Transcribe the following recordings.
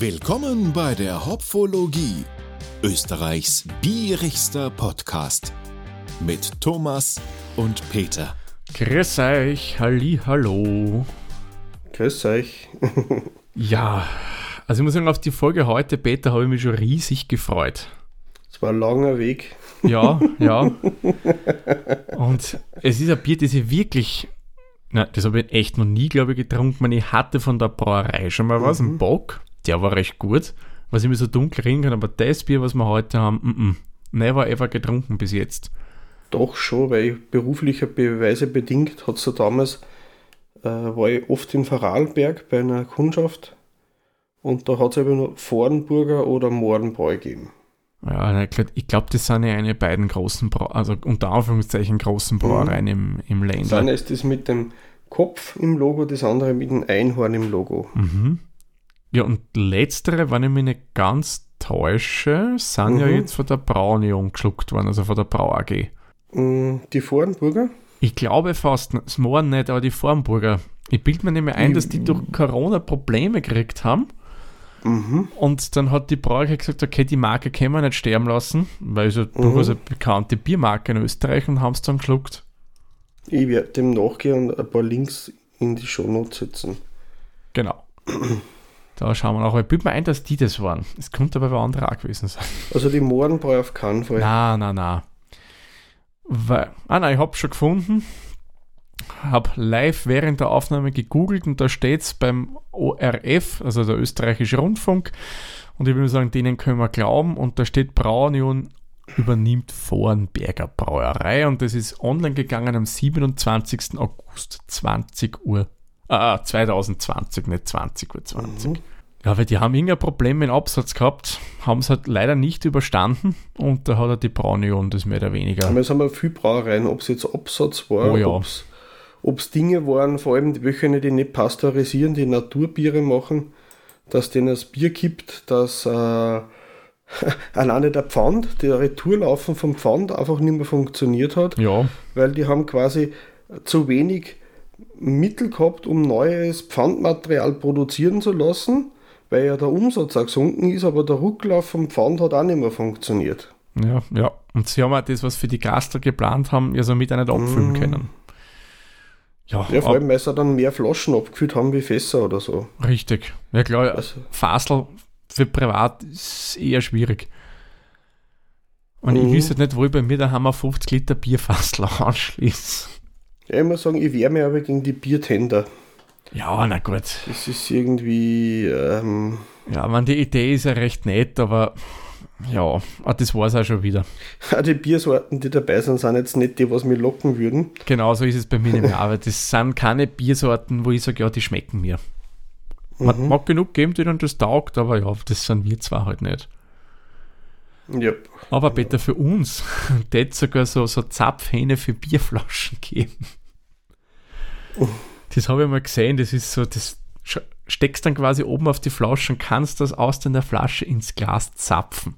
Willkommen bei der Hopfologie, Österreichs bierigster Podcast mit Thomas und Peter. Grüß euch, halli, hallo. Grüß euch. Ja, also ich muss sagen, auf die Folge heute, Peter, habe ich mich schon riesig gefreut. Es war ein langer Weg. Ja, ja. Und es ist ein Bier, das ich wirklich, na, das habe ich echt noch nie, glaube ich, getrunken. Ich hatte von der Brauerei schon mal was, einen Bock, der war recht gut, was ich mir so dunkel reden kann, aber das Bier, was wir heute haben, mm, -mm, never ever getrunken bis jetzt. Doch schon, weil ich beruflicher Beweise bedingt hat es so damals, äh, war ich oft in Vorarlberg bei einer Kundschaft und da hat es aber nur Vornburger oder Mohrenbräu gegeben. Ja, ich glaube, das sind ja eine beiden großen, Brau also unter Anführungszeichen großen Brauereien im, im Das Ländler. eine ist das mit dem Kopf im Logo, das andere mit dem Einhorn im Logo. Mhm. Ja, und letztere, wenn ich mich nicht ganz täusche, sind ja Mhm. jetzt von der Braunion geschluckt worden, also von der Brau AG. Mm, Die Vornburger? Ich glaube fast, das Mohren nicht, aber die Formburger. Ich bilde mir nämlich ein, dass die durch Corona Probleme gekriegt haben. Mhm. Und dann hat die Brauerei gesagt, okay, die Marke können wir nicht sterben lassen, weil es ja durchaus eine bekannte Biermarke in Österreich und haben es dann geschluckt. Ich werde dem nachgehen und ein paar Links in die Shownotes setzen. Genau. Da schauen wir. Aber ich bilde mir ein, dass die das waren. Es könnte aber bei anderen auch gewesen sein. Also die Mohrenbräu auf keinen Fall. Na, na, na. Weil, ah nein, ich habe schon gefunden. Habe live während der Aufnahme gegoogelt und da steht es beim ORF, also der österreichische Rundfunk. Und ich würde sagen, denen können wir glauben. Und da steht Braunion übernimmt Vorenberger Brauerei und das ist online gegangen am 27. August 20 Uhr. Ah, 2020, nicht 20 Uhr 20. Ja, weil die haben irgendein Problem mit dem Absatz gehabt, haben es halt leider nicht überstanden und da hat er die Braunion das mehr oder weniger. Aber es haben wir viele Brauereien, ob es jetzt Absatz war, Oh ja. ob es Dinge waren, vor allem die welche, die nicht pasteurisieren, die Naturbiere machen, dass denen das Bier gibt, dass äh, alleine der Pfand, der Retourlaufen vom Pfand einfach nicht mehr funktioniert hat, Ja, weil die haben quasi zu wenig Mittel gehabt, um neues Pfandmaterial produzieren zu lassen, weil ja der Umsatz auch gesunken ist, aber der Rücklauf vom Pfand hat auch nicht mehr funktioniert. ja, ja. Und sie haben auch das, was für die Gastro geplant haben, ja somit auch nicht abfüllen können. Ja, Ja, vor allem, weil sie dann mehr Flaschen abgefüllt haben wie Fässer oder so. richtig. Ja klar, Also, Fasel für privat ist eher schwierig. Und Mhm. ich wüsste nicht, wo ich bei mir daheim auf 50 Liter Bierfassel anschließe. Ja, ich muss sagen, ich wehre mich aber gegen die Biertender. Ja, na gut. Das ist irgendwie, ähm, Ja, man, die Idee ist ja recht nett, aber ja, ah, das war es auch schon wieder. auch die Biersorten, die dabei sind, sind jetzt nicht die, was mich locken würden. Genau so ist es bei mir nämlich auch, weil das sind keine Biersorten, wo ich sage, ja, die schmecken mir. Man Mhm. mag genug geben, die dann das taugt, aber ja, das sind wir zwar halt nicht. Ja. Aber bitte für uns, das sogar so, so Zapfhähne für Bierflaschen geben. Das habe ich mal gesehen, das ist so, das steckst dann quasi oben auf die Flasche und kannst das aus deiner Flasche ins Glas zapfen.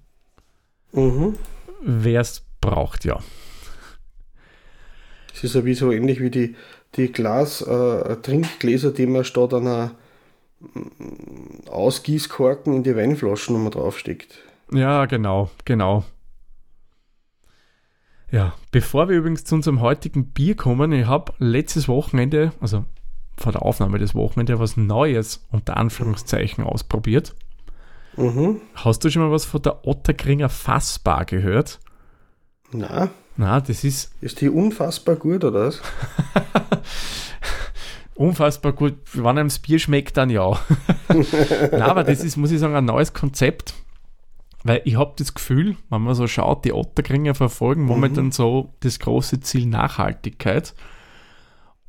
Mhm. Wer es braucht, ja. Es ist ja wie so ähnlich wie die, die Glas, äh, Trinkgläser, die man statt einer mm, Ausgießkorken in die Weinflaschen nochmal draufsteckt. Ja, genau, genau. Ja, bevor wir übrigens zu unserem heutigen Bier kommen, ich habe letztes Wochenende, also vor der Aufnahme des Wochenende, was Neues unter Anführungszeichen ausprobiert. Mhm. Hast du schon mal was von der Otterkringer Fassbar gehört? Na, Na, das ist ist die unfassbar gut, oder was? unfassbar gut. Wenn einem das Bier schmeckt, dann ja. Na, aber das ist, muss ich sagen, ein neues Konzept. Weil ich habe das Gefühl, wenn man so schaut, die Otterkringer verfolgen momentan so das große Ziel Nachhaltigkeit.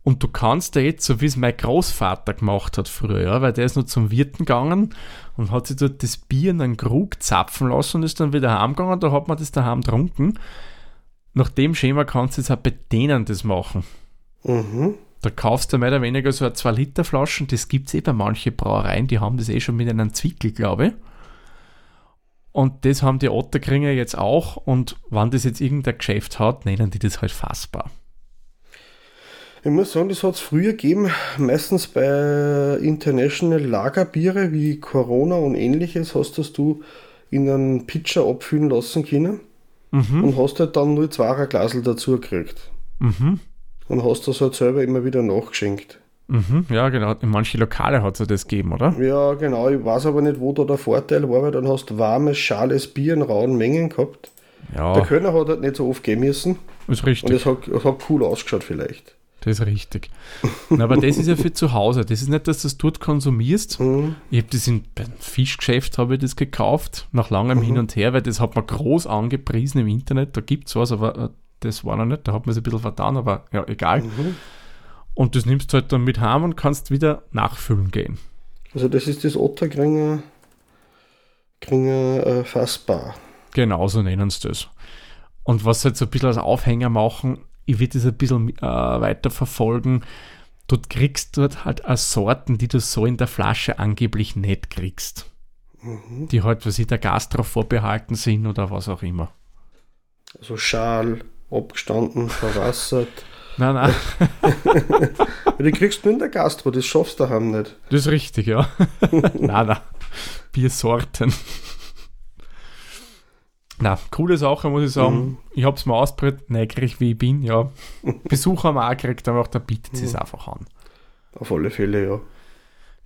Und du kannst da jetzt, so wie es mein Großvater gemacht hat früher, ja, weil der ist noch zum Wirten gegangen und hat sich dort das Bier in einen Krug zapfen lassen und ist dann wieder heimgegangen. Da hat man das daheim getrunken. Nach dem Schema kannst du jetzt auch bei denen das machen. Mhm. Da kaufst du mehr oder weniger so eine 2-Liter-Flaschen. Das gibt es eh bei manchen Brauereien, die haben das eh schon mit einem Zwickel, glaube ich. Und das haben die Otterkringer jetzt auch. Und wenn das jetzt irgendein Geschäft hat, nennen die das halt fassbar. Ich muss sagen, das hat es früher gegeben, meistens bei International Lagerbiere wie Corona und ähnliches, hast das du in einen Pitcher abfüllen lassen können Mhm. und hast halt dann nur zwei Glasel dazu gekriegt. Mhm. Und hast das halt selber immer wieder nachgeschenkt. Mhm. Ja, genau. In manchen Lokale hat es ja das gegeben, oder? Ja, genau, ich weiß aber nicht, wo da der Vorteil war, weil dann hast du warmes, schales Bier in rauen Mengen gehabt. Der Ja, Kölner hat halt nicht so oft gehen müssen ist und richtig. es hat, es hat cool ausgeschaut vielleicht. Das ist richtig. Na, aber das ist ja für zu Hause. Das ist nicht, dass du das dort konsumierst. Mhm. Ich habe das in, beim Fischgeschäft habe ich das gekauft, nach langem Hin und Her, weil das hat man groß angepriesen im Internet. Da gibt es was, aber äh, das war noch nicht. Da hat man es ein bisschen vertan, aber ja, egal. Mhm. Und das nimmst du halt dann mit heim und kannst wieder nachfüllen gehen. Also das ist das Ottergringer Gringer äh, Fassbar. Genau so nennen sie das. Und was sie jetzt so ein bisschen als Aufhänger machen, ich will das ein bisschen äh, weiter verfolgen. Dort kriegst du dort halt auch Sorten, die du so in der Flasche angeblich nicht kriegst. Die halt, was ich der Gastro vorbehalten sind oder was auch immer. Also Schal, abgestanden, verwassert. Nein, nein, die kriegst du nur in der Gastro, das schaffst du daheim nicht. das ist richtig, ja. nein, nein. Biersorten. Na, coole Sache, muss ich sagen. Ich habe es mal ausprobiert, neugierig wie ich bin, ja. Besucher haben wir auch gekriegt, aber auch da bietet es einfach an. Auf alle Fälle, ja.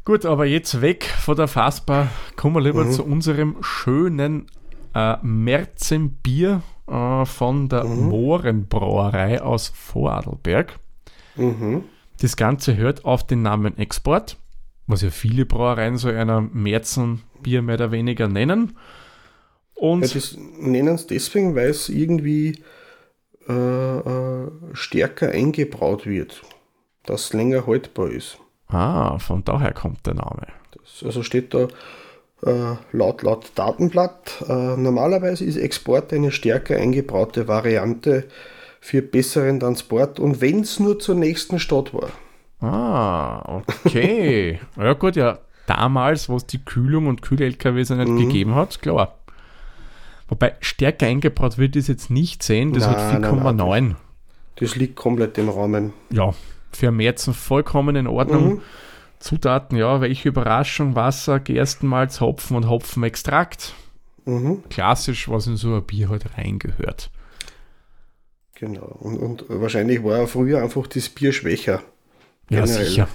Gut, aber jetzt weg von der Fassbar, kommen wir lieber zu unserem schönen äh, Märzenbier äh, von der Mohrenbrauerei aus Vorarlberg. Mhm. Das Ganze hört auf den Namen Export, was ja viele Brauereien so einer Märzenbier mehr oder weniger nennen. Und Ja, das nennen sie deswegen, weil es irgendwie äh, äh, stärker eingebraut wird, dass es länger haltbar ist. ah, von daher kommt der Name. Das, also steht da laut, laut Datenblatt, äh, normalerweise ist Export eine stärker eingebraute Variante für besseren Transport und wenn es nur zur nächsten Stadt war. Ah, okay. ja gut, ja, damals, wo es die Kühlung und Kühl-LKWs ja nicht Mhm. gegeben hat, klar. Wobei stärker eingebraut wird es jetzt nicht sehen, das Nein, hat nein, 4,9. Das liegt komplett im Rahmen. Ja, für Märzen vollkommen in Ordnung. Mhm. Zutaten, ja, welche Überraschung, Wasser, Gerstenmalz, Hopfen und Hopfenextrakt. Mhm, Klassisch, was in so ein Bier halt reingehört. genau. Und, und wahrscheinlich war ja früher einfach das Bier schwächer. Ja, Generell. sicher.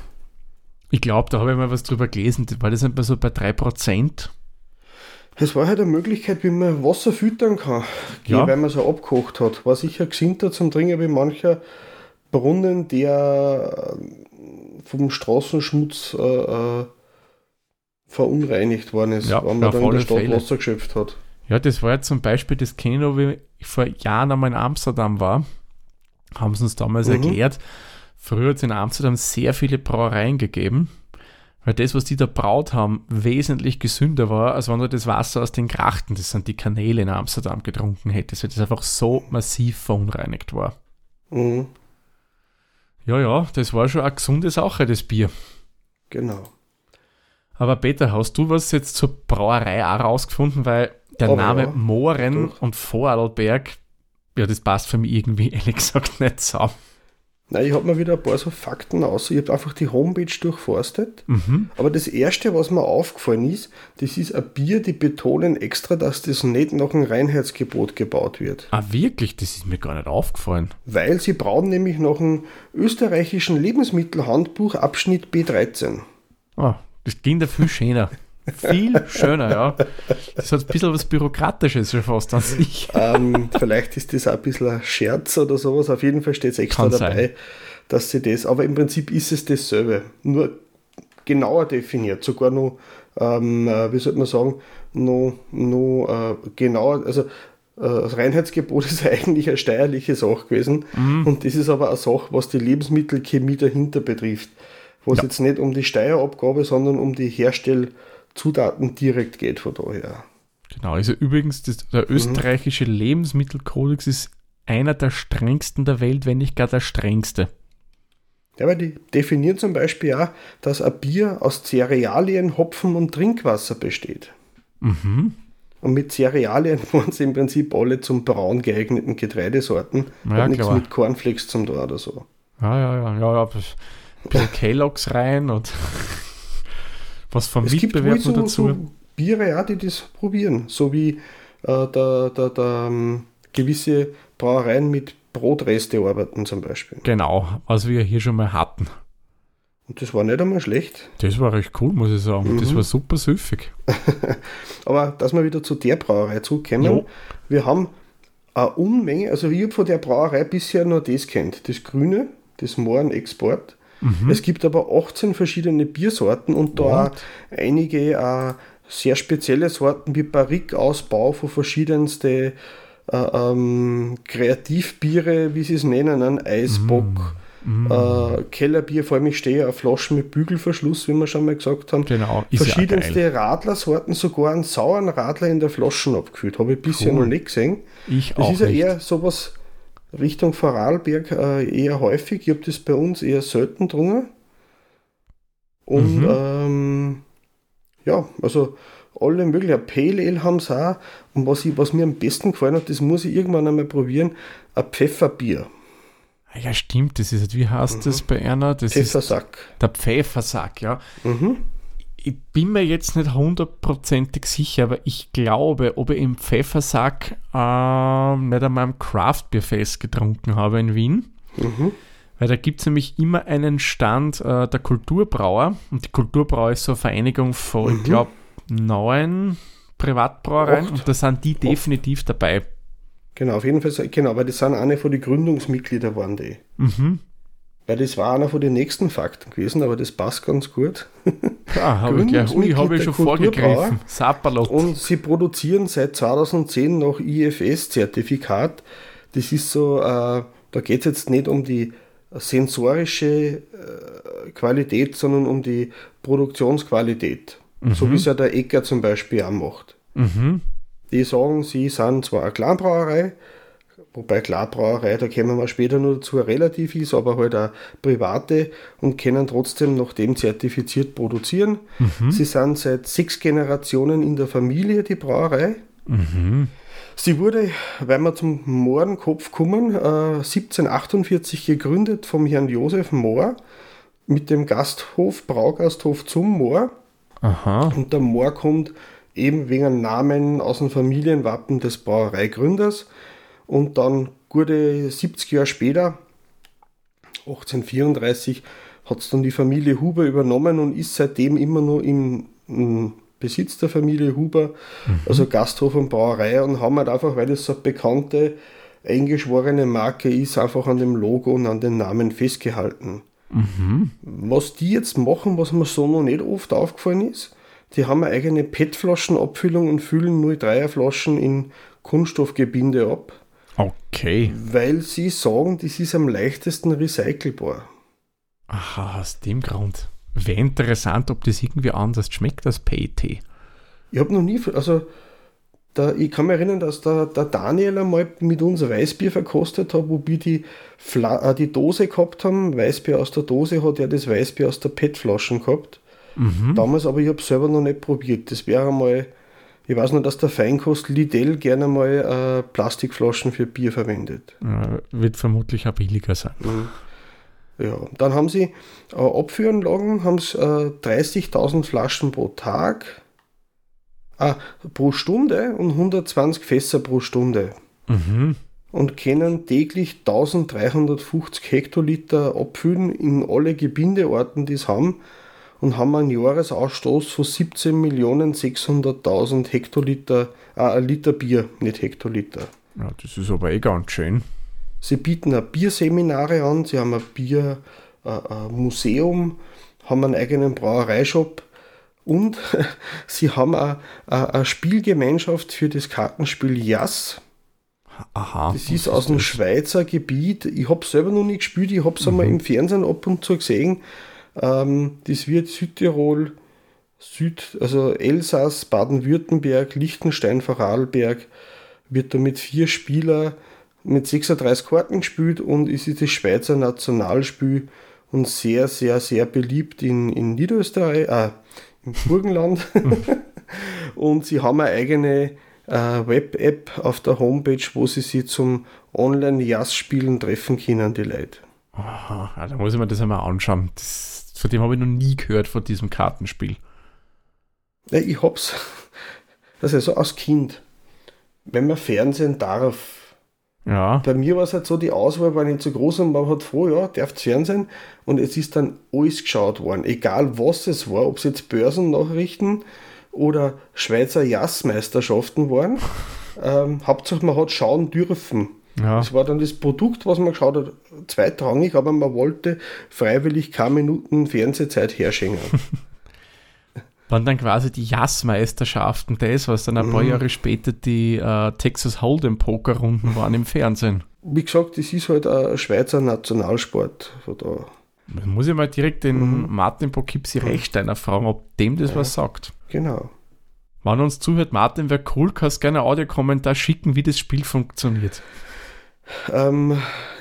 Ich glaube, da habe ich mal was drüber gelesen. War das nicht mal so bei 3%? Es war halt eine Möglichkeit, wie man Wasser füttern kann, Ja. weil man es ja abgekocht hat. War sicher gesinnter zum Trinken wie mancher Brunnen, der vom Straßenschmutz äh, äh, verunreinigt worden ist, Ja, wenn man dann in der Stadt Fälle. Wasser geschöpft hat. Ja, das war ja zum Beispiel, das noch, wie ich vor Jahren einmal in Amsterdam war. Haben sie uns damals Mhm. erklärt. Früher hat es in Amsterdam sehr viele Brauereien gegeben, weil das, was die da braut haben, wesentlich gesünder war, als wenn du das Wasser aus den Grachten, das sind die Kanäle in Amsterdam, getrunken hättest, weil das einfach so massiv verunreinigt war. Mhm, Ja, ja, das war schon eine gesunde Sache, das Bier. genau. Aber Peter, hast du was jetzt zur Brauerei auch rausgefunden? Weil der Aber Name ja, Mohren doch. und Vorarlberg, ja, das passt für mich irgendwie ehrlich gesagt nicht zusammen. Nein, ich habe mir wieder ein paar so Fakten aus. Ich habe einfach die Homepage durchforstet. Mhm. Aber das erste, was mir aufgefallen ist, das ist ein Bier, die betonen extra, dass das nicht nach einem Reinheitsgebot gebaut wird. Ah, wirklich? Das ist mir gar nicht aufgefallen. Weil sie brauen nämlich nach dem österreichischen Lebensmittelhandbuch Abschnitt B13. Ah, das ging da viel schöner. Viel schöner, ja. Das hat ein bisschen was Bürokratisches schon fast an sich. ähm, vielleicht ist das auch ein bisschen ein Scherz oder sowas. Auf jeden Fall steht es extra Kann dabei, sein. dass sie das, aber im Prinzip ist es dasselbe. Nur genauer definiert, sogar noch, ähm, äh, wie sollte man sagen, noch, noch äh, genauer, also äh, das Reinheitsgebot ist eigentlich eine steuerliche Sache gewesen Mhm. und das ist aber eine Sache, was die Lebensmittelchemie dahinter betrifft. Wo es Ja. jetzt nicht um die Steuerabgabe, sondern um die Herstellzutaten direkt geht von daher. Genau, also übrigens, das, der österreichische Lebensmittelkodex ist einer der strengsten der Welt, wenn nicht gar der strengste. Ja, weil die definieren zum Beispiel auch, dass ein Bier aus Cerealien, Hopfen und Trinkwasser besteht. Mhm. Und mit Cerealien waren sie im Prinzip alle zum Brauen geeigneten Getreidesorten. Ja, Hat nichts mit Cornflakes zum tun oder so. Ja, ja, ja, ja, ja. Ein bisschen Kellogg's rein und was vom Es gibt wohl Mitbewerb so, dazu. so Biere auch, die das probieren. So wie äh, der, der, der, ähm, gewisse Brauereien mit Brotreste arbeiten zum Beispiel. Genau, was wir hier schon mal hatten. Und das war nicht einmal schlecht. Das war recht cool, muss ich sagen. Das Mhm. war super süffig. Aber dass wir wieder zu der Brauerei zurückkommen, Jo. wir haben eine Unmenge, also ich habe von der Brauerei bisher nur das kennt, das Grüne, das Mohren Export. Mhm. Es gibt aber 18 verschiedene Biersorten und da einige äh, sehr spezielle Sorten wie Barrique-Ausbau von verschiedenste äh, ähm, Kreativbiere, wie sie es nennen, ein Eisbock, Mhm. äh, Kellerbier, vor allem ich stehe auf Flaschen mit Bügelverschluss, wie wir schon mal gesagt haben. Genau, ist ja Verschiedenste Radlersorten, sogar einen sauren Radler in der Flaschen abgefüllt. Habe ich bisher Cool. noch nicht gesehen. Ich Das auch ist ja nicht. eher sowas Richtung Vorarlberg äh, eher häufig. Ich habe das bei uns eher selten drungen. Und Mhm. ähm, ja, also alle möglichen. Pale Ale haben sie auch. Und was, ich, was mir am besten gefallen hat, das muss ich irgendwann einmal probieren, ein Pfefferbier. Ah Ja, stimmt, das ist, wie heißt das bei einer? Das ist Pfeffersack. der Pfeffersack, ja. Mhm. Ich bin mir jetzt nicht hundertprozentig sicher, aber ich glaube, ob ich im Pfeffersack ähm, nicht einmal am Craftbierfest getrunken habe in Wien. Mhm. Weil da gibt es nämlich immer einen Stand äh, der Kulturbrauer. Und die Kulturbrauer ist so eine Vereinigung von, ich glaube, neun Privatbrauereien. Acht. Und da sind die definitiv dabei. Genau, auf jeden Fall, genau, weil das sind eine von den Gründungsmitgliedern waren die. Mhm. Weil das war einer von den nächsten Fakten gewesen, aber das passt ganz gut. Ah, habe ich, gleich- ui, Gründungsmitglied hab ich schon vorgegriffen. Sapperlot. Und sie produzieren seit 2010 noch IFS-Zertifikat. Das ist so, äh, da geht es jetzt nicht um die sensorische äh, Qualität, sondern um die Produktionsqualität. So wie es ja der Ecker zum Beispiel auch macht. Mhm. Die sagen, sie sind zwar eine Kleinbrauerei, wobei Kleinbrauerei, da kommen wir später noch dazu, relativ ist, aber halt auch private und können trotzdem nach dem zertifiziert produzieren. Sie sind seit sechs Generationen in der Familie, die Brauerei. Sie wurde, weil wir zum Mohrenkopf kommen, äh, 1748 gegründet vom Herrn Josef Mohr mit dem Gasthof, Braugasthof zum Moor. Aha. Und der Moor kommt eben wegen einem Namen aus dem Familienwappen des Brauereigründers. Und dann gute 70 Jahre später, 1834, hat es dann die Familie Huber übernommen und ist seitdem immer nur im, im Besitz der Familie Huber, also Gasthof und Brauerei und haben halt einfach, weil das so eine bekannte, eingeschworene Marke ist, einfach an dem Logo und an den Namen festgehalten. Was die jetzt machen, was mir so noch nicht oft aufgefallen ist, die haben eine eigene PET-Flaschenabfüllung und füllen 03er Flaschen in Kunststoffgebinde ab, Okay. weil sie sagen, das ist am leichtesten recycelbar. Aha, aus dem Grund. Wäre interessant, ob das irgendwie anders schmeckt als PET. Ich habe noch nie, also da, ich kann mich erinnern, dass der, der Daniel einmal mit uns Weißbier verkostet hat, wo wir die, Fla äh, die Dose gehabt haben. Weißbier aus der Dose hat er das Weißbier aus der PET-Flaschen gehabt. Damals aber ich habe selber noch nicht probiert. Das wäre mal, ich weiß noch, dass der Feinkost Lidl gerne mal äh, Plastikflaschen für Bier verwendet. Äh, wird vermutlich auch billiger sein. Ja, dann haben sie äh, Abführanlagen, haben sie äh, 30.000 Flaschen pro Tag, ah, pro Stunde und 120 Fässer pro Stunde Mhm. und können täglich 1350 Hektoliter abfüllen in alle Gebindeorten, die es haben und haben einen Jahresausstoß von 17.600.000 Hektoliter, äh, Liter Bier, nicht Hektoliter. Ja, das ist aber eh ganz schön. Sie bieten auch Bierseminare an, sie haben ein Biermuseum, äh, haben einen eigenen Brauereishop und sie haben auch eine eine Spielgemeinschaft für das Kartenspiel Jas. Aha. Das ist aus dem das? Schweizer Gebiet. Ich habe selber noch nicht gespielt, ich habe es einmal im Fernsehen ab und zu gesehen. Ähm, das wird Südtirol, Süd, also Elsass, Baden-Württemberg, Liechtenstein, Vorarlberg, wird da mit vier Spielern mit 36 Karten gespielt und ist das Schweizer Nationalspiel und sehr, sehr, sehr beliebt in, in Niederösterreich, äh, im Burgenland. und sie haben eine eigene äh, Web-App auf der Homepage, wo sie sich zum Online-Jazz-Spielen treffen können, die Leute. Aha, ja, da muss ich mir das einmal anschauen. Das, von dem habe ich noch nie gehört, von diesem Kartenspiel. Ja, ich hab's. Das ist so als Kind. Wenn man Fernsehen darf. Ja, Bei mir war es halt so, die Auswahl war nicht so groß und man hat froh, ja, darf's Fernsehen. Und es ist dann alles geschaut worden. Egal was es war, ob es jetzt Börsennachrichten oder Schweizer Jazzmeisterschaften waren. ähm, Hauptsache man hat schauen dürfen. Ja. Das war dann das Produkt, was man geschaut hat, zweitrangig, aber man wollte freiwillig keine Minuten Fernsehzeit herschenken. Waren dann quasi die Jazzmeisterschaften das, was dann ein paar Jahre später die äh, Texas Hold'em Pokerrunden waren im Fernsehen. Wie gesagt, das ist halt ein Schweizer Nationalsport. Von da. Da muss ich mal direkt den Martin Pokipsi Rechsteiner fragen, ob dem das was sagt. Genau. Wenn uns zuhört, Martin, wäre cool, kannst gerne einen Audiokommentar schicken, wie das Spiel funktioniert. Ähm,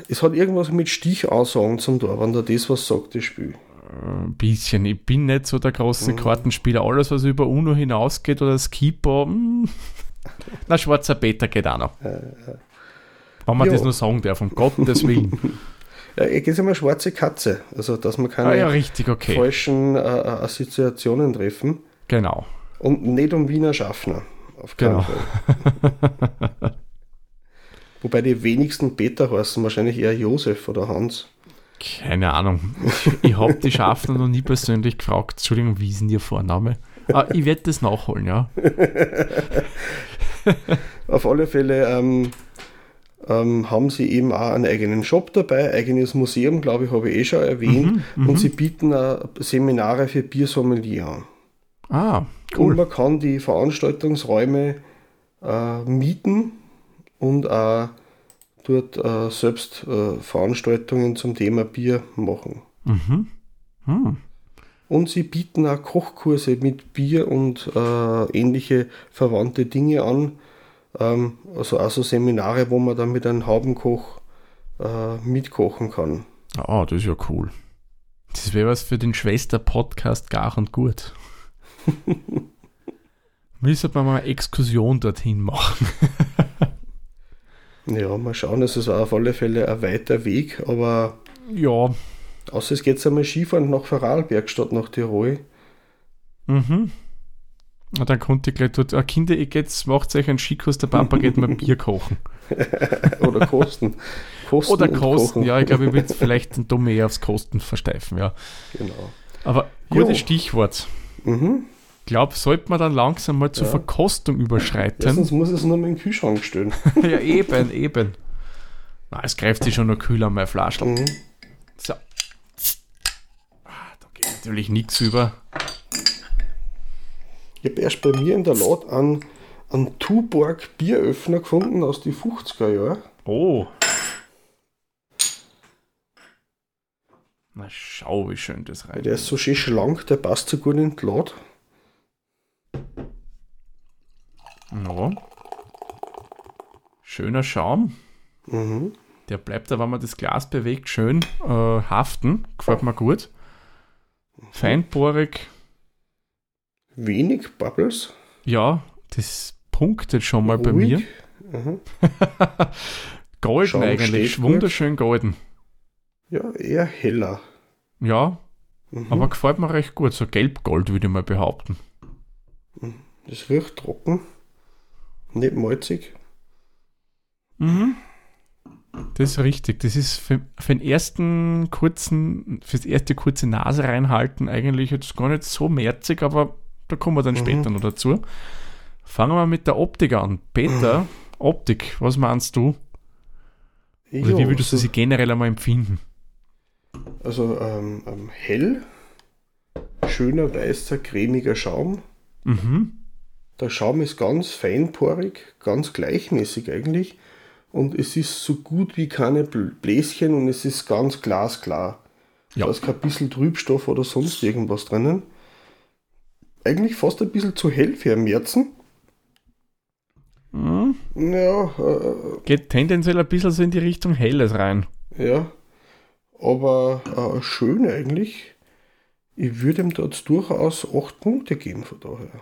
es hat irgendwas mit Stichansagen zum tun, wenn da das was sagt, das Spiel. Ein bisschen. Ich bin nicht so der große Kartenspieler. Alles, was über UNO hinausgeht oder Skipo, mm, na, schwarzer Peter geht auch noch. Wenn man Ja. das nur sagen darf, um Gottes Willen. Ja, ich gehe immer schwarze Katze, also dass man keine ah ja, richtig, okay. falschen äh, äh, Assoziationen treffen Genau. und nicht um Wiener Schaffner. Auf keinen Genau. Fall. Wobei die wenigsten Peter heißen, wahrscheinlich eher Josef oder Hans. Keine Ahnung. Ich habe die Schaffner noch nie persönlich gefragt. Entschuldigung, wie ist denn Ihr Vorname? Ah, ich werde das nachholen, ja. Auf alle Fälle ähm, ähm, haben sie eben auch einen eigenen Shop dabei, eigenes Museum, glaube ich, habe ich eh schon erwähnt. Mhm, und sie bieten auch Seminare für Biersommelier an. Ah, Und cool. man kann die Veranstaltungsräume äh, mieten und auch dort äh, selbst äh, Veranstaltungen zum Thema Bier machen. Mhm. Hm. Und sie bieten auch Kochkurse mit Bier und äh, ähnliche verwandte Dinge an. Ähm, also auch so Seminare, wo man dann mit einem Haubenkoch äh, mitkochen kann. Ah, das ist ja cool. Das wäre was für den Schwester-Podcast gar und gut. Müssen wir mal eine Exkursion dorthin machen. Ja, mal schauen, es ist auf alle Fälle ein weiter Weg, aber Ja. außer es geht einmal Skifahren nach Vorarlberg statt nach Tirol. Mhm. Und dann konnte ich gleich dort, ah, Kinder, ihr geht's, macht euch einen Skikurs, der Papa geht mal Bier kochen. Oder Kosten. Kosten Oder Kosten, ja, ich glaube, ich würde vielleicht den Dom eher aufs Kosten versteifen, ja. Genau. Aber gutes Jo. Stichwort. Mhm. Ich glaube, sollte man dann langsam mal zur Ja. Verkostung überschreiten. Erstens muss es nur mit dem Kühlschrank stellen. ja, eben, eben. Na, es greift sich schon noch kühl an mein Flaschel. Mhm. So. Ah, Da geht natürlich nichts über. Ich habe erst bei mir in der Laut einen, einen Tuborg Bieröffner gefunden aus den 50er Jahren. Oh. Na, schau, wie schön das rein. Der ist so schön schlank, der passt so gut in die Laut. Ja. Schöner Schaum. Mhm. Der bleibt da, wenn man das Glas bewegt, schön äh, haften. Gefällt mir gut. Feinporig. Wenig Bubbles. Ja, das punktet schon mal bei ruhig. mir. Mhm. Golden Schaum eigentlich. steht gut. Wunderschön golden. Ja, eher heller. Ja, Mhm. aber gefällt mir recht gut. So gelb-gold würde ich mal behaupten. Das riecht trocken. Nicht malzig. Mhm. Das ist richtig. Das ist für, für den ersten kurzen, für das erste kurze Nase reinhalten eigentlich jetzt gar nicht so merzig, aber da kommen wir dann Mhm. später noch dazu. Fangen wir mit der Optik an. Peter, Optik, was meinst du? Oder Ja, wie würdest du so- sie generell einmal empfinden? Also ähm, ähm, hell, schöner weißer, cremiger Schaum. Mhm. Der Schaum ist ganz feinporig, ganz gleichmäßig eigentlich. Und es ist so gut wie keine Bl- Bläschen und es ist ganz glasklar. Ja. Da ist kein bisschen Trübstoff oder sonst irgendwas drinnen. Eigentlich fast ein bisschen zu hell für ein Märzen. Mhm. Ja, äh, Geht tendenziell ein bisschen so in die Richtung Helles rein. ja. Aber äh, schön eigentlich. Ich würde ihm dort durchaus 8 Punkte geben von daher.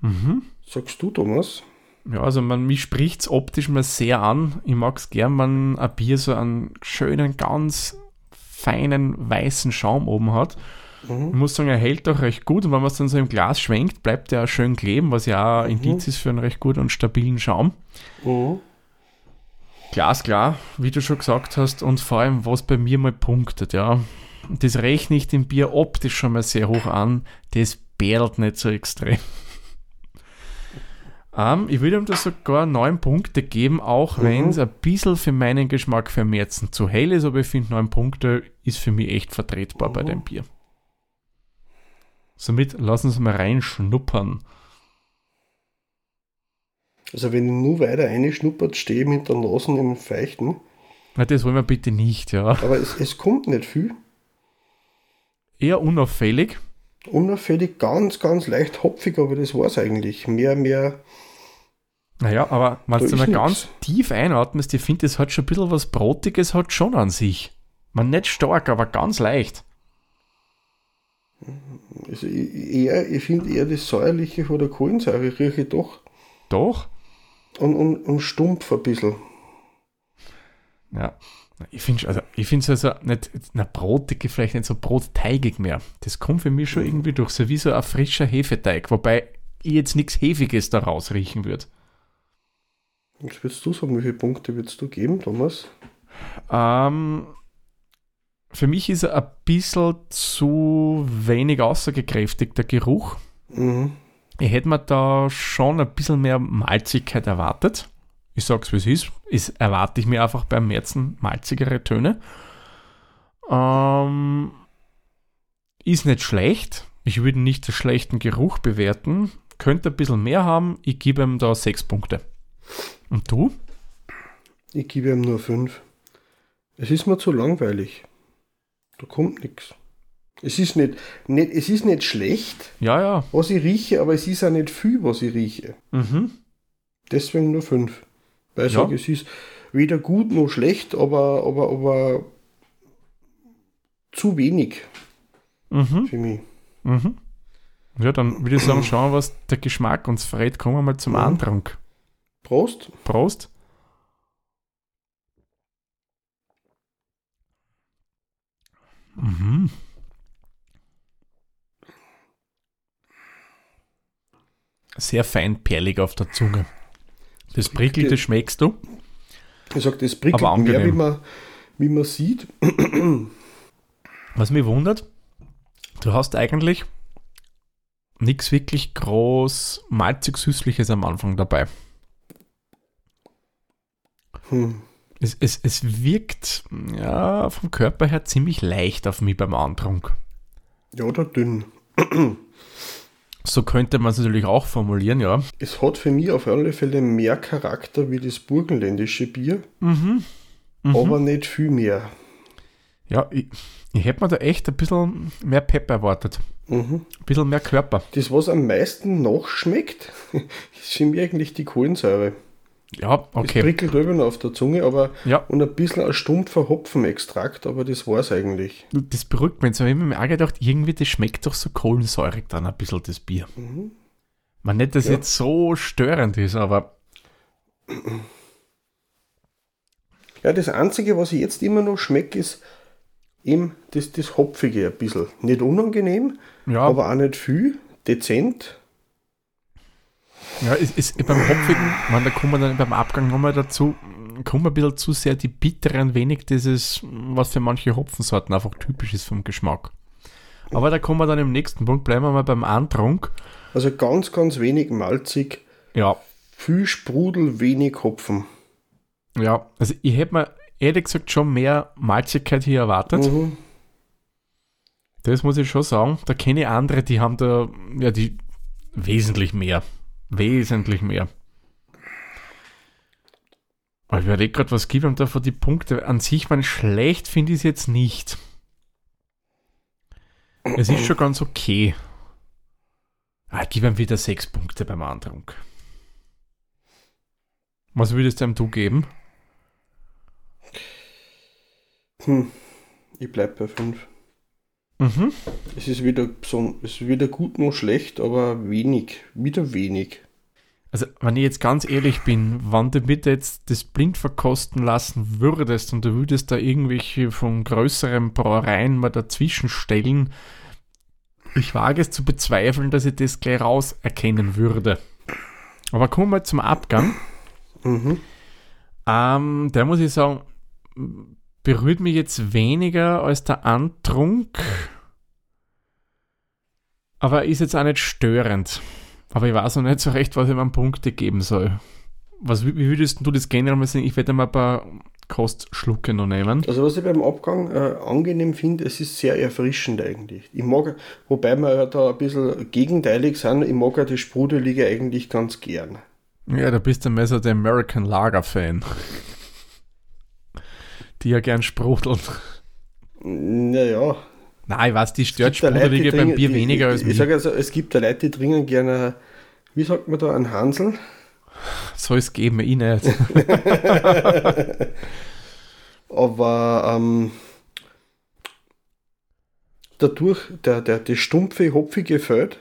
Mhm. Sagst du, Thomas? Ja, also man, mich spricht es optisch mal sehr an. Ich mag es gern, wenn ein Bier so einen schönen, ganz feinen weißen Schaum oben hat. Ich muss sagen, er hält auch recht gut und wenn man es dann so im Glas schwenkt, bleibt er auch schön kleben, was ja auch ein Indiz ist für einen recht guten und stabilen Schaum. Mhm. Glasklar, wie du schon gesagt hast, und vor allem, was bei mir mal punktet, ja. Das rechne ich dem Bier optisch schon mal sehr hoch an, das bärlt nicht so extrem. Ähm, ich würde ihm da sogar neun Punkte geben, auch wenn es ein bisschen für meinen Geschmack für Märzen zu hell ist, aber ich finde neun Punkte ist für mich echt vertretbar bei dem Bier. Somit lassen Sie mal reinschnuppern. Also wenn ich nur weiter reinschnuppert, stehe ich mit der Nase im Feuchten. Na, das wollen wir bitte nicht, ja. Aber es, es kommt nicht viel. Eher unauffällig. Unauffällig, ganz, ganz leicht hopfig, aber das war's eigentlich. Mehr, mehr. Naja, aber wenn du mal nix. ganz tief einatmest, ich finde, das hat schon ein bisschen was Brotiges, hat schon an sich. Man nicht stark, aber ganz leicht. Also ich, eher, ich finde eher das Säuerliche von der Kohlensäure rieche ich doch. Doch. Und, und, und stumpf ein bisschen. Ja. Ich finde also, ich es also nicht, na, brotig, vielleicht nicht so brotteigig mehr. Das kommt für mich schon irgendwie durch, so wie so ein frischer Hefeteig, wobei ich jetzt nichts Hefiges daraus riechen würde. Was würdest du sagen, wie viele Punkte würdest du geben, Thomas? Ähm, für mich ist er ein bisschen zu wenig aussagekräftig, der Geruch. Mhm. Ich hätte mir da schon ein bisschen mehr Malzigkeit erwartet. Ich sag's wie es ist. Es erwarte ich mir einfach beim Märzen malzigere Töne. Ähm, ist nicht schlecht. Ich würde nicht den schlechten Geruch bewerten. Könnte ein bisschen mehr haben. Ich gebe ihm da sechs Punkte. Und du? Ich gebe ihm nur fünf. Es ist mir zu langweilig. Da kommt nichts. Es ist nicht, nicht, es ist nicht schlecht, Ja, ja. was ich rieche, aber es ist auch nicht viel, was ich rieche. Mhm. Deswegen nur fünf. Weil ich Ja. sage, es ist weder gut noch schlecht, aber, aber, aber zu wenig Mhm. für mich. Mhm. Ja, dann würde ich sagen, schauen wir, was der Geschmack uns verrät. Kommen wir mal zum Mhm. Antrunk. Prost. Prost. Mhm. Sehr feinperlig auf der Zunge. Das Prickelte schmeckst du. Ich sage, das prickelt Aber mehr, wie man, wie man sieht. Was mich wundert, du hast eigentlich nichts wirklich groß malzig-süßliches am Anfang dabei. Hm. Es, es, es wirkt ja, vom Körper her ziemlich leicht auf mich beim Antrunk. Ja, oder dünn. So könnte man es natürlich auch formulieren, ja. Es hat für mich auf alle Fälle mehr Charakter wie das burgenländische Bier, Mhm. aber nicht viel mehr. Ja, ich, ich hätte mir da echt ein bisschen mehr Pep erwartet. Mhm. Ein bisschen mehr Körper. Das, was am meisten nachschmeckt, ist für mich eigentlich die Kohlensäure. Ja, okay. prickelt drüber auf der Zunge, aber Ja, und ein bisschen ein stumpfer Hopfenextrakt, aber das war's eigentlich. das beruhigt mich. Jetzt habe ich mir auch gedacht, irgendwie das schmeckt doch so kohlensäurig dann ein bisschen, das Bier. Mhm. Man nicht, dass Ja. jetzt so störend ist, aber Ja, das Einzige, was ich jetzt immer noch schmecke, ist eben das, das Hopfige ein bisschen. Nicht unangenehm, ja, aber auch nicht viel, dezent. Ja es, es, beim Hopfigen, man, da kommen wir dann beim Abgang nochmal dazu, kommen ein bisschen zu sehr die bitteren, wenig dieses, was für manche Hopfensorten einfach typisch ist vom Geschmack. Aber da kommen wir dann im nächsten Punkt, bleiben wir mal beim Antrunk. Also ganz, ganz wenig malzig, Ja, viel Sprudel, wenig Hopfen. Ja, also ich hätte mir ehrlich gesagt schon mehr Malzigkeit hier erwartet. Mhm. Das muss ich schon sagen. Da kenne ich andere, die haben da, ja, die wesentlich mehr. Wesentlich mehr. Aber ich überlege gerade, was gibt da für die Punkte. An sich, man schlecht finde ich es jetzt nicht. Es ist schon ganz okay. Ah, ich gebe ihm wieder sechs Punkte beim Antrunk. Was würdest du ihm du geben? Hm. Ich bleib bei 5. Mhm. Es ist weder, es ist weder gut noch schlecht, aber wenig. Wieder wenig. Also, wenn ich jetzt ganz ehrlich bin, wann du bitte jetzt das blind verkosten lassen würdest und du würdest da irgendwelche von größeren Brauereien mal dazwischen stellen, ich wage es zu bezweifeln, dass ich das gleich raus erkennen würde. Aber kommen wir zum Abgang. Mhm. Ähm, der muss ich sagen, berührt mich jetzt weniger als der Antrunk. Aber ist jetzt auch nicht störend. Aber ich weiß noch nicht so recht, was ich mir Punkte geben soll. Was, wie würdest du das generell mal sehen? Ich werde mal ein paar Kostschlucke noch nehmen. Also was ich beim Abgang äh, angenehm finde, es ist sehr erfrischend eigentlich. Ich mag, wobei wir ja da ein bisschen gegenteilig sind, ich mag ja die Sprudelige eigentlich ganz gern. Ja, da bist du mehr so der American Lager Fan. Die ja gern sprudeln. Naja. Nein, ich weiß, die stört die Sprudelige beim Bier die- weniger ich, als Ich mich. sage also, es gibt da Leute, die trinken gerne, wie sagt man da, ein Hansel. Soll es geben, ich nicht. Aber ähm, dadurch, der, der, das stumpfe, hopfige Feld,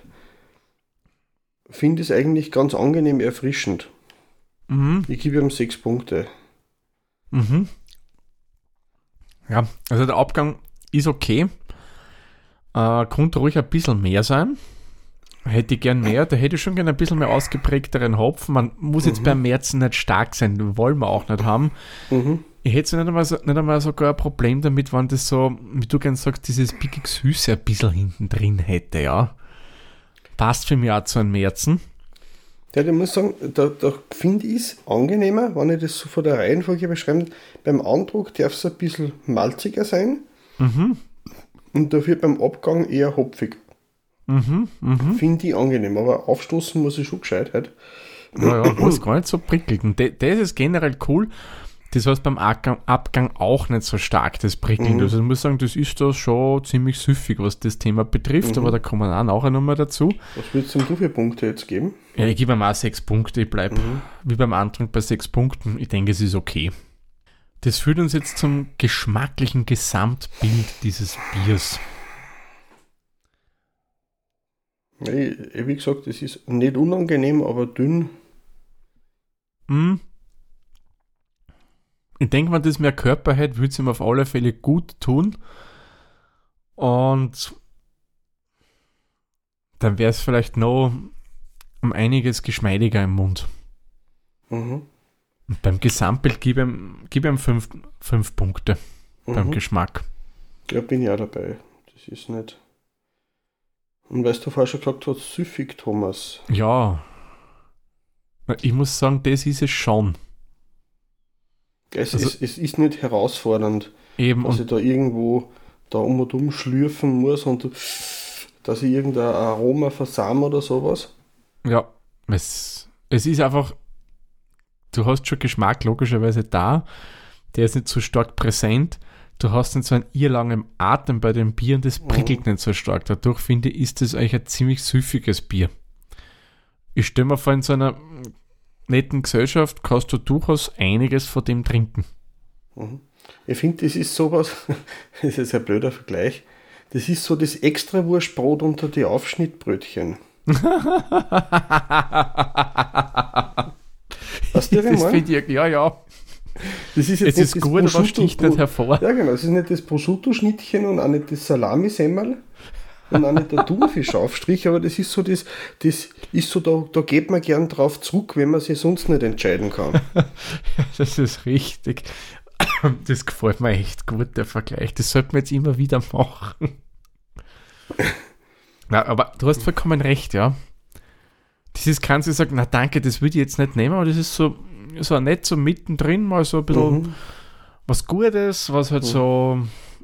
finde ich es eigentlich ganz angenehm erfrischend. mhm. Ich gebe ihm sechs Punkte. Mhm. Ja, also der Abgang ist okay. Äh, konnte ruhig ein bisschen mehr sein. Hätte ich gern mehr. Da hätte ich schon gern ein bisschen mehr ausgeprägteren Hopfen. Man muss jetzt beim Märzen nicht stark sein, wollen wir auch nicht haben. Mhm. Ich hätte nicht einmal, so, nicht einmal sogar ein Problem damit, wenn das so, wie du gern sagst, dieses pickig Süße ein bisschen hinten drin hätte, ja. Passt für mich auch zu einem Märzen. Ja, ich muss sagen, da, da finde ich es angenehmer, wenn ich das so von der Reihenfolge beschreibe. Beim Andruck darf es ein bisschen malziger sein Mhm. und dafür beim Abgang eher hopfig. Mhm. Mhm. Finde ich angenehm, aber aufstoßen muss ich schon gescheit halt. Ja, ja, was gar nicht so prickelt. Und das ist generell cool. Das heißt beim Abgang, auch nicht so stark, das Prickeln. Mhm. Also ich muss sagen, das ist da schon ziemlich süffig, was das Thema betrifft, aber da kommen wir auch nochmal dazu. Was würdest du für Punkte jetzt geben? Ja, ich gebe ihm auch sechs Punkte, ich bleibe wie beim Antrag bei sechs Punkten. Ich denke, es ist okay. Das führt uns jetzt zum geschmacklichen Gesamtbild dieses Biers. Wie gesagt, es ist nicht unangenehm, aber dünn. Hm. Ich denke, wenn das mehr Körper hätte, würde es ihm auf alle Fälle gut tun. Und dann wäre es vielleicht noch um einiges geschmeidiger im Mund. Mhm. Und beim Gesamtbild gebe ich ihm, gib ihm fünf, fünf Punkte beim Mhm. Geschmack. Ja, bin auch dabei. Das ist nicht. Und weißt du vorher schon gesagt hast, süffig, Thomas. Ja. Ich muss sagen, das ist es schon. Es, Also- es, es ist nicht herausfordernd, Eben, dass ich da irgendwo da um und um schlürfen muss und dass ich irgendein Aroma versam oder sowas. Ja, es, es ist einfach, du hast schon Geschmack logischerweise da, der ist nicht so stark präsent. Du hast nicht so einen irrlangen Atem bei dem Bier und das prickelt nicht so stark. Dadurch finde ich, ist das eigentlich ein ziemlich süffiges Bier. Ich stelle mir vor, in so einer netten Gesellschaft kannst du durchaus einiges von dem trinken. Ich finde, das ist sowas, das ist ein blöder Vergleich. Das ist so das Extrawurstbrot unter die Aufschnittbrötchen. Weißt du, Das finde ich, ja, ja. Das ist Es ist das gut, aber sticht nicht hervor. Ja, genau. Es ist nicht das Prosciutto-Schnittchen und auch nicht das Salamisemmel und auch nicht der Thunfischaufstrich, aber das ist so, das, das ist so, da, da geht man gern drauf zurück, wenn man sich sonst nicht entscheiden kann. Das ist richtig. Das gefällt mir echt gut, der Vergleich. Das sollte man jetzt immer wieder machen. Na, aber du hast vollkommen recht, ja. Das ist keins, ich sage, na danke, das würde ich jetzt nicht nehmen, aber das ist so, so nett so mittendrin, mal so ein bisschen Mhm. was Gutes, was halt so,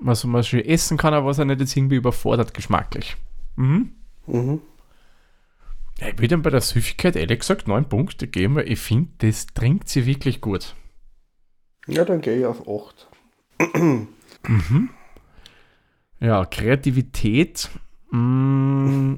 was man schön essen kann, aber was er nicht jetzt irgendwie überfordert geschmacklich. Mhm. Mhm. Ja, ich würde ihm bei der Süffigkeit ehrlich gesagt neun Punkte geben, weil ich finde, das trinkt sie wirklich gut. Ja, dann gehe ich auf 8. Ja, Kreativität mh,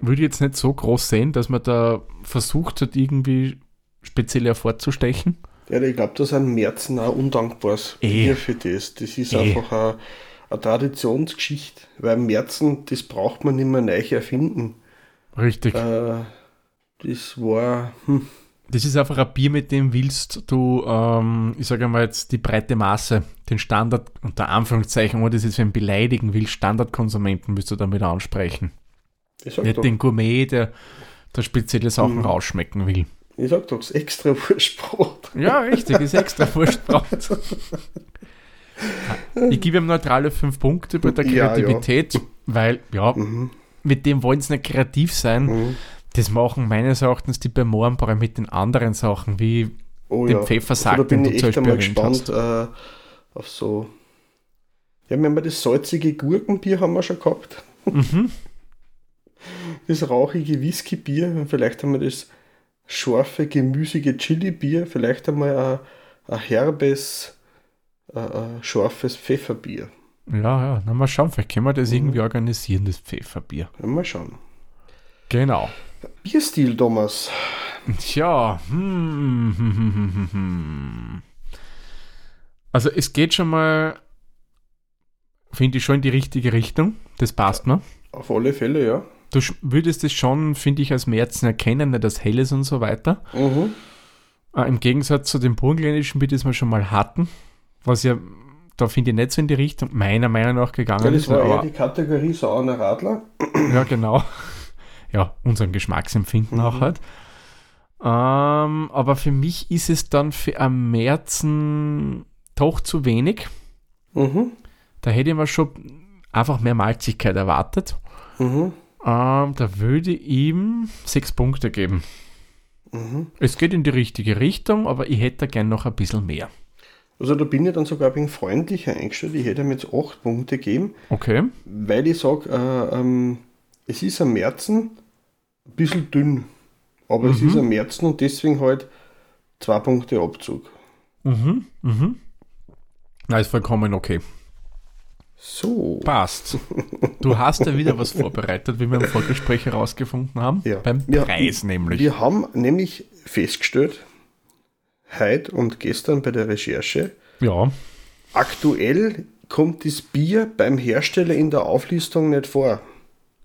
würde ich jetzt nicht so groß sehen, dass man da versucht hat, irgendwie speziell hervorzustechen. Ja, ich glaube, das ist ein Märzen auch undankbares Eh. Bier für das. Das ist Eh. einfach eine, eine Traditionsgeschichte, weil Märzen, das braucht man nicht mehr neu erfinden. Richtig. Äh, Das war. Hm. Das ist einfach ein Bier, mit dem willst du, ähm, ich sage mal jetzt, die breite Masse, den Standard, unter Anführungszeichen, wo das jetzt wenn beleidigen will, Standardkonsumenten willst du damit ansprechen. Nicht doch. den Gourmet, der, der spezielle Sachen mhm. rausschmecken will. Ich sag doch, es ist extra Wurstbrot. Ja, richtig, ist extra Wurstbrot. ich gebe ihm neutrale 5 Punkte bei der Kreativität, ja, ja. weil, ja, mhm. mit dem wollen sie nicht kreativ sein. Mhm. Das machen meines Erachtens die bei Mohrenbrau mit den anderen Sachen, wie oh, dem ja. Pfeffersack, also, da bin den ich echt einmal gespannt äh, auf so. Ja, wenn wir das salzige Gurkenbier haben wir schon gehabt. Mhm. Das rauchige Whiskybier, vielleicht haben wir das scharfe, gemüsige Chili-Bier, vielleicht einmal ein, ein herbes, ein, ein scharfes Pfefferbier. Ja, ja, na mal schauen, vielleicht können wir das mhm. irgendwie organisieren, das Pfefferbier. Ja, mal schauen. Genau. Bierstil, Thomas. Tja, hm, hm, hm, also es geht schon mal, finde ich, schon in die richtige Richtung. Das passt mir. Auf alle Fälle, ja du würdest es schon, finde ich, als Märzen erkennen, nicht als Helles und so weiter. Mhm. Äh, Im Gegensatz zu dem burgenländischen Bier, das wir schon mal hatten, was ja, da finde ich nicht so in die Richtung, meiner Meinung nach gegangen ja, das ist. Das war eher die Kategorie saurer Radler. Ja, genau. Ja, unserem Geschmacksempfinden mhm. auch halt. Ähm, aber für mich ist es dann für am Märzen doch zu wenig. Mhm. Da hätte ich mir schon einfach mehr Malzigkeit erwartet. Mhm. Ähm, da würde ich ihm sechs Punkte geben. Mhm. Es geht in die richtige Richtung, aber ich hätte gern noch ein bisschen mehr. Also da bin ich dann sogar ein bisschen freundlicher eingestellt. Ich hätte ihm jetzt acht Punkte gegeben. Okay. Weil ich sage, äh, ähm, es ist am Märzen ein bisschen dünn. Aber mhm. es ist am Märzen und deswegen halt zwei Punkte Abzug. Mhm, mhm. Na, ist vollkommen okay. So. Passt. Du hast ja wieder was vorbereitet, wie wir im Vorgespräch herausgefunden haben. Ja. Beim Preis wir, nämlich. Wir haben nämlich festgestellt, heute und gestern bei der Recherche, ja. aktuell kommt das Bier beim Hersteller in der Auflistung nicht vor.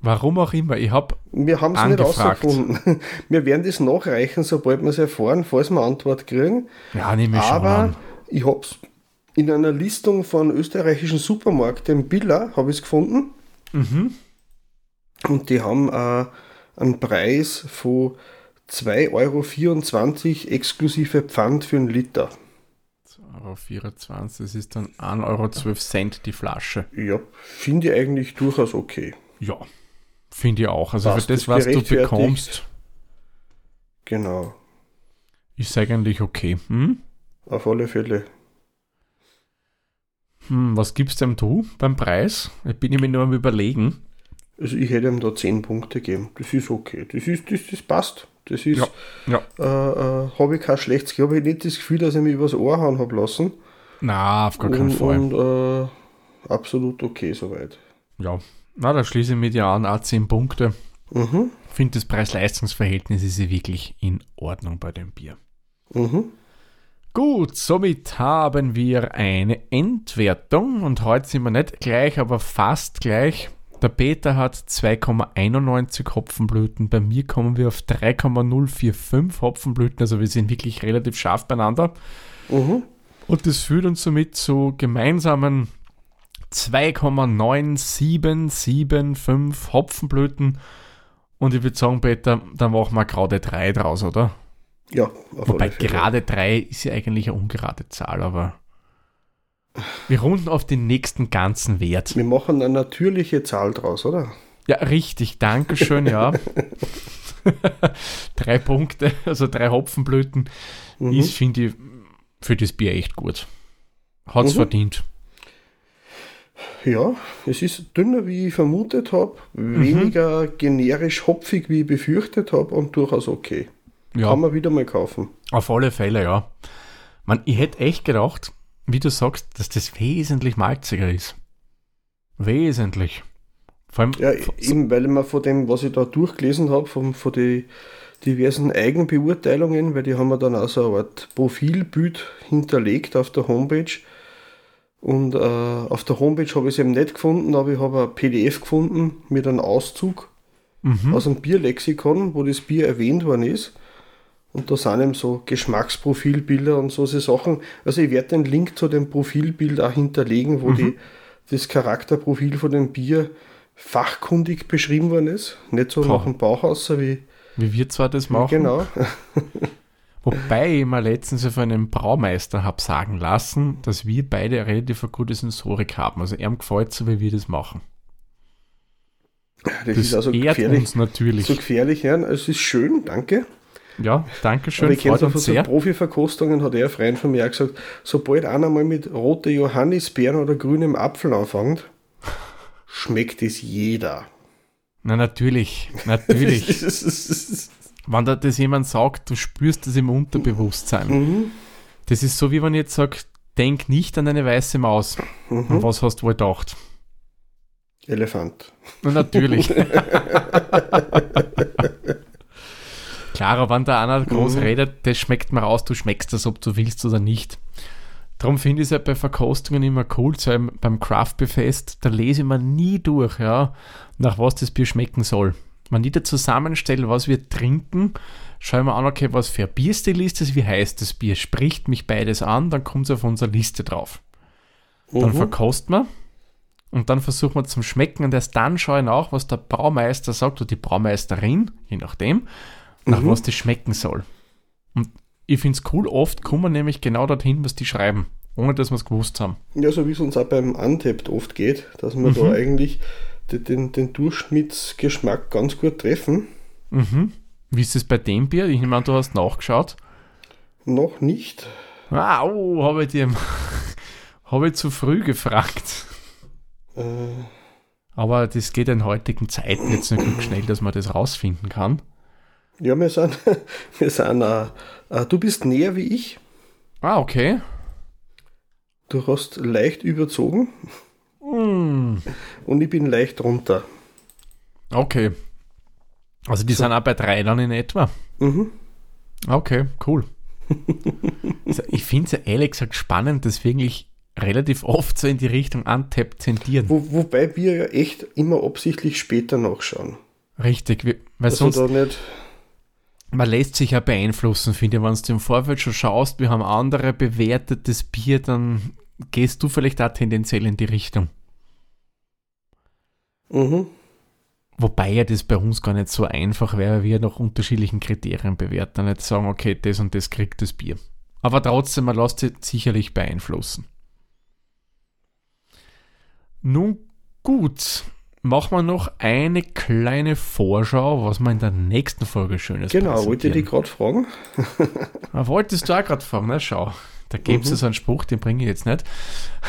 Warum auch immer, ich habe Wir haben es nicht rausgefunden. Wir werden das nachreichen, sobald wir es erfahren, falls wir Antwort kriegen. Ja, nehme ich Aber schon an. ich habe es in einer Listung von österreichischen Supermärkten Billa habe ich es gefunden. Mhm. Und die haben äh, einen Preis von 2,24 Euro exklusive Pfand für einen Liter. 2,24 Euro, das ist dann 1,12 Euro Cent die Flasche. Ja, finde ich eigentlich durchaus okay. Ja, finde ich auch. Also Passt für das, was du bekommst. Genau. Ist eigentlich okay. Hm? Auf alle Fälle. Hm, was gibst dem du beim Preis? Ich bin mir nur am überlegen. Also ich hätte ihm da 10 Punkte gegeben. Das ist okay. Das ist, das, das passt. Das ist, ja, ja. Äh, äh, habe ich kein schlechtes Gefühl, habe ich nicht das Gefühl, dass ich mich übers Ohr hauen habe lassen. Na, auf gar keinen und, Fall. Und äh, absolut okay soweit. Ja, na, da schließe ich mit dir an, auch 10 Punkte. Mhm. Ich finde, das Preis-Leistungs-Verhältnis ist wirklich in Ordnung bei dem Bier. Mhm. Gut, somit haben wir eine Endwertung und heute sind wir nicht gleich, aber fast gleich. Der Peter hat 2,91 Hopfenblüten, bei mir kommen wir auf 3,045 Hopfenblüten, also wir sind wirklich relativ scharf beieinander. Mhm. Und das führt uns somit zu gemeinsamen 2,9775 Hopfenblüten. Und ich würde sagen, Peter, dann machen wir gerade 3 draus, oder? Ja, auf Wobei gerade 3 ist ja eigentlich eine ungerade Zahl, aber wir runden auf den nächsten ganzen Wert. Wir machen eine natürliche Zahl draus, oder? Ja, richtig, Dankeschön, ja. drei Punkte, also drei Hopfenblüten, mhm. ist, finde ich, für das Bier echt gut. Hat es mhm. verdient. Ja, es ist dünner, wie ich vermutet habe, mhm. weniger generisch hopfig, wie ich befürchtet habe und durchaus okay. Ja. Kann man wieder mal kaufen. Auf alle Fälle, ja. Man, ich hätte echt gedacht, wie du sagst, dass das wesentlich malziger ist. Wesentlich. Vor allem, ja, eben, weil man von dem, was ich da durchgelesen habe, von, von den diversen Eigenbeurteilungen, weil die haben wir dann auch so eine Art Profilbild hinterlegt auf der Homepage. Und äh, auf der Homepage habe ich es eben nicht gefunden, aber ich habe ein PDF gefunden mit einem Auszug Mhm. aus dem Bierlexikon, wo das Bier erwähnt worden ist. Und da sind eben so Geschmacksprofilbilder und so Sachen. Also ich werde den Link zu dem Profilbild auch hinterlegen, wo die, das Charakterprofil von dem Bier fachkundig beschrieben worden ist. Nicht so Boah. nach dem Bauch aus, wie Wie wir zwar das machen. genau. Wobei ich mir letztens von einem Braumeister habe sagen lassen, dass wir beide eine relativ eine gute Sensorik haben. Also ihm gefällt so, wie wir das machen. Das, Das, ist also gefährlich. uns natürlich. So gefährlich, ja. Es ist schön, danke. Ja, danke schön, Aber ich kenne von so. Profi-Verkostungen, hat er Freund von mir auch gesagt, sobald einer mal mit rote Johannisbeeren oder grünem Apfel anfängt, schmeckt es jeder. Na, natürlich, natürlich. wenn da das jemand sagt, du spürst das im Unterbewusstsein. mhm. Das ist so, wie wenn ich jetzt sage, denk nicht an eine weiße Maus. Und Mhm. was hast du wohl gedacht? Elefant. Na, natürlich. Klar, aber wenn da einer groß Mhm. redet, das schmeckt mir raus, du schmeckst das, ob du willst oder nicht. Darum finde ich es ja bei Verkostungen immer cool, so beim- beim Craft Beer Fest, da lese ich mir nie durch, ja, nach was das Bier schmecken soll. Man nicht zusammenstelle, was wir trinken, schauen wir an, okay, was für ein Bierstil ist das, wie heißt das Bier, spricht mich beides an, dann kommt es auf unsere Liste drauf. Dann Mhm. verkost man und dann versucht man zum Schmecken und erst dann schaue ich nach, was der Braumeister sagt oder die Braumeisterin, je nachdem, nach Mhm. was das schmecken soll. Und ich finde es cool, oft kommen wir nämlich genau dorthin, was die schreiben, ohne dass wir es gewusst haben. Ja, so wie es uns auch beim Untapped oft geht, dass wir Mhm. da eigentlich den, den, Durchschnittsgeschmack ganz gut treffen. Mhm. Wie ist es bei dem Bier? Ich an, du hast nachgeschaut. Noch nicht. Ah, oh, habe ich dir habe ich zu früh gefragt. Äh, Aber das geht in heutigen Zeiten jetzt nicht schnell, dass man das rausfinden kann. Ja, wir sind, wir sind äh, äh, du bist näher wie ich. Ah, okay. Du hast leicht überzogen Mm. und ich bin leicht runter. Okay. Also die sind auch bei drei dann in etwa. Mhm. Okay, cool. also ich finde es ja ehrlich gesagt spannend, dass wir eigentlich relativ oft so in die Richtung Untap tendieren. Wo, wobei wir ja echt immer absichtlich später nachschauen. Richtig, wir- weil Also sonst, da nicht. Man lässt sich ja beeinflussen, finde ich. Wenn du im Vorfeld schon schaust, wir haben andere bewertetes Bier, dann gehst du vielleicht auch tendenziell in die Richtung. Mhm. Wobei ja das bei uns gar nicht so einfach wäre, weil wir nach unterschiedlichen Kriterien bewerten. Nicht sagen, okay, das und das kriegt das Bier. Aber trotzdem, man lässt sich sicherlich beeinflussen. Nun gut, machen wir noch eine kleine Vorschau, was wir in der nächsten Folge Schönes Genau, wollte ich dich gerade fragen. Ah, Wolltest du auch gerade fragen, na schau. Da gibt es Mhm. so einen Spruch, den bringe ich jetzt nicht.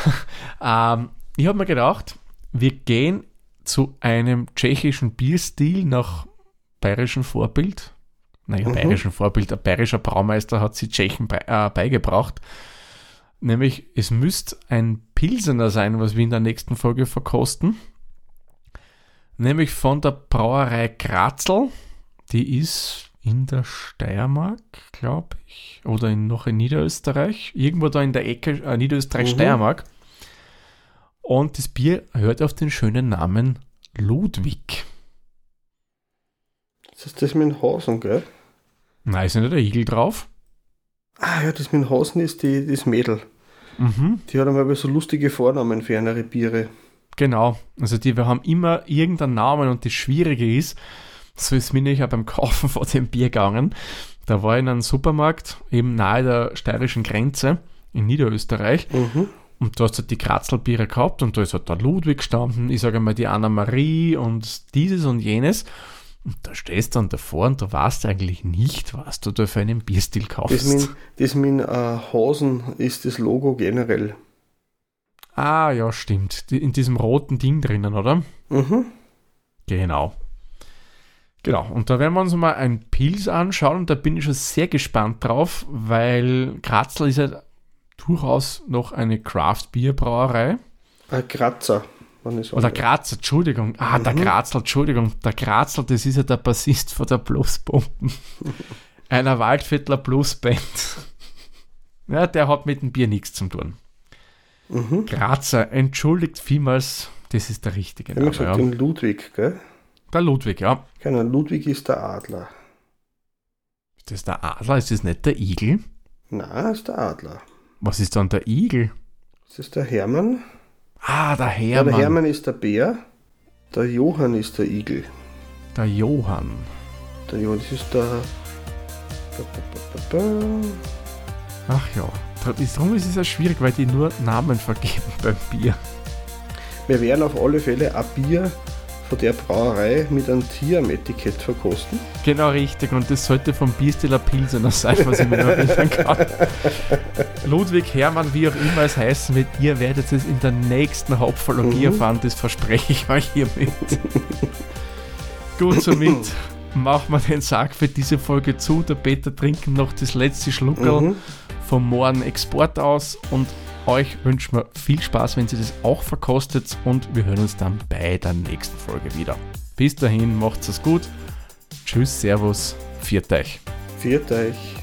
ähm, ich habe mir gedacht, wir gehen zu einem tschechischen Bierstil nach bayerischem Vorbild. Naja, Mhm. bayerischen Vorbild. Ein bayerischer Braumeister hat sie Tschechen bei, äh, beigebracht. Nämlich, es müsste ein Pilsener sein, was wir in der nächsten Folge verkosten. Nämlich von der Brauerei Grazl. Die ist in der Steiermark, glaube ich. Oder in, noch in Niederösterreich. Irgendwo da in der Ecke äh, Niederösterreich-Steiermark. Und das Bier hört auf den schönen Namen Ludwig. Das ist das mit dem Hasen, gell? Nein, ist nicht der Igel drauf? Ah ja, das mit dem Hasen ist die, das Mädel. Mhm. Die hat einmal so lustige Vornamen für andere Biere. Genau. Also die, wir haben immer irgendeinen Namen und das Schwierige ist, so ist mir nicht auch beim Kaufen von dem Bier gegangen. Da war ich in einem Supermarkt, eben nahe der steirischen Grenze in Niederösterreich. Mhm. Und du hast halt die Kratzelbiere gehabt und da ist halt der Ludwig gestanden, ich sage mal die Anna-Marie und dieses und jenes. Und da stehst du dann davor und du weißt eigentlich nicht, was du da für einen Bierstil Das kaufst. mit, das mit äh, Hasen ist das Logo generell. Ah, ja, stimmt. Die, in diesem roten Ding drinnen, oder? Mhm. Genau. Genau, und da werden wir uns mal ein Pils anschauen und da bin ich schon sehr gespannt drauf, weil Kratzel ist ja durchaus noch eine Craft-Bier-Brauerei. Ein Kratzer, Oder Grazer, Entschuldigung. Ah, der Mhm. Grazl, Entschuldigung. Der Grazl, das ist ja der Bassist von der Bluesbomben. Einer Waldviertler Bluesband. Ja, der hat mit dem Bier nichts zu tun. Mhm. Grazer, entschuldigt vielmals, das ist der richtige Ich habe Name. gesagt, Ja. den Ludwig, gell? Der Ludwig, ja. Genau, Ludwig ist der Adler. Ist das der Adler? Ist das nicht der Igel? Na, ist der Adler. Was ist dann der Igel? Das ist der Hermann. Ah, der Ja, Hermann. der Hermann ist der Bär. Der Johann ist der Igel. Der Johann. Der Johann, das ist der. Ach ja. Darum ist es ja schwierig, weil die nur Namen vergeben beim Bier. Wir werden auf alle Fälle ein Bier von der Brauerei mit einem Tier am Etikett verkosten. Genau richtig. Und das sollte vom Bierstiller Pilsener sein, was ich mir noch erinnern kann. Ludwig Hermann, wie auch immer es heißen wird, ihr werdet es in der nächsten Hauptphologie Mhm. erfahren. Das verspreche ich euch hiermit. Gut, somit machen wir den Sack für diese Folge zu. Der Peter trinkt noch das letzte Schluckerl Mhm. vom Mohren Export aus und euch wünschen wir viel Spaß, wenn ihr das auch verkostet und wir hören uns dann bei der nächsten Folge wieder. Bis dahin, macht's es gut. Tschüss, Servus, viert euch. Viert euch.